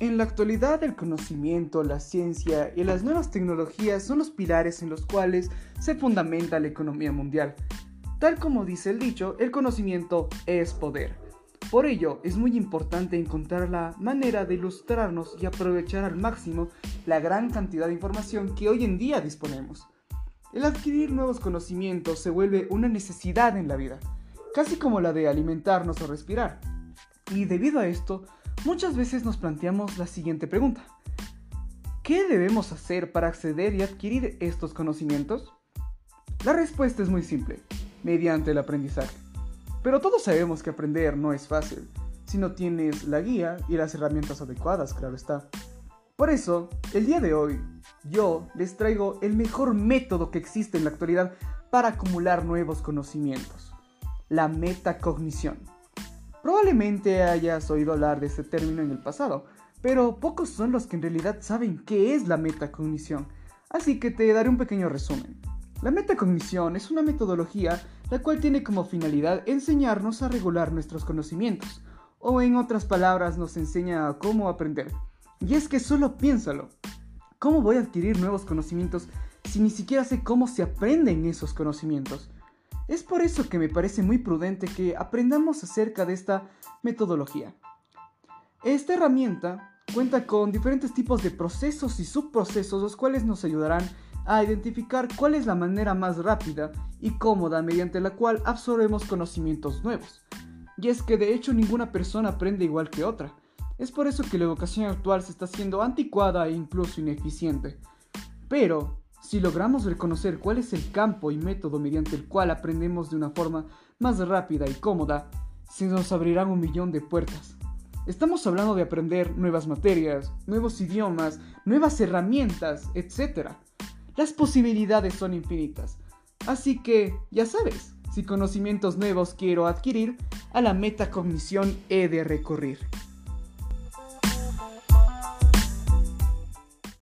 En la actualidad el conocimiento, la ciencia y las nuevas tecnologías son los pilares en los cuales se fundamenta la economía mundial. Tal como dice el dicho, el conocimiento es poder. Por ello, es muy importante encontrar la manera de ilustrarnos y aprovechar al máximo la gran cantidad de información que hoy en día disponemos. El adquirir nuevos conocimientos se vuelve una necesidad en la vida, casi como la de alimentarnos o respirar. Y debido a esto, Muchas veces nos planteamos la siguiente pregunta. ¿Qué debemos hacer para acceder y adquirir estos conocimientos? La respuesta es muy simple, mediante el aprendizaje. Pero todos sabemos que aprender no es fácil, si no tienes la guía y las herramientas adecuadas, claro está. Por eso, el día de hoy, yo les traigo el mejor método que existe en la actualidad para acumular nuevos conocimientos, la metacognición. Probablemente hayas oído hablar de este término en el pasado, pero pocos son los que en realidad saben qué es la metacognición, así que te daré un pequeño resumen. La metacognición es una metodología la cual tiene como finalidad enseñarnos a regular nuestros conocimientos, o en otras palabras nos enseña cómo aprender. Y es que solo piénsalo, ¿cómo voy a adquirir nuevos conocimientos si ni siquiera sé cómo se aprenden esos conocimientos? Es por eso que me parece muy prudente que aprendamos acerca de esta metodología. Esta herramienta cuenta con diferentes tipos de procesos y subprocesos los cuales nos ayudarán a identificar cuál es la manera más rápida y cómoda mediante la cual absorbemos conocimientos nuevos. Y es que de hecho ninguna persona aprende igual que otra. Es por eso que la educación actual se está haciendo anticuada e incluso ineficiente. Pero si logramos reconocer cuál es el campo y método mediante el cual aprendemos de una forma más rápida y cómoda, se nos abrirán un millón de puertas. Estamos hablando de aprender nuevas materias, nuevos idiomas, nuevas herramientas, etc. Las posibilidades son infinitas. Así que, ya sabes, si conocimientos nuevos quiero adquirir, a la metacognición he de recurrir.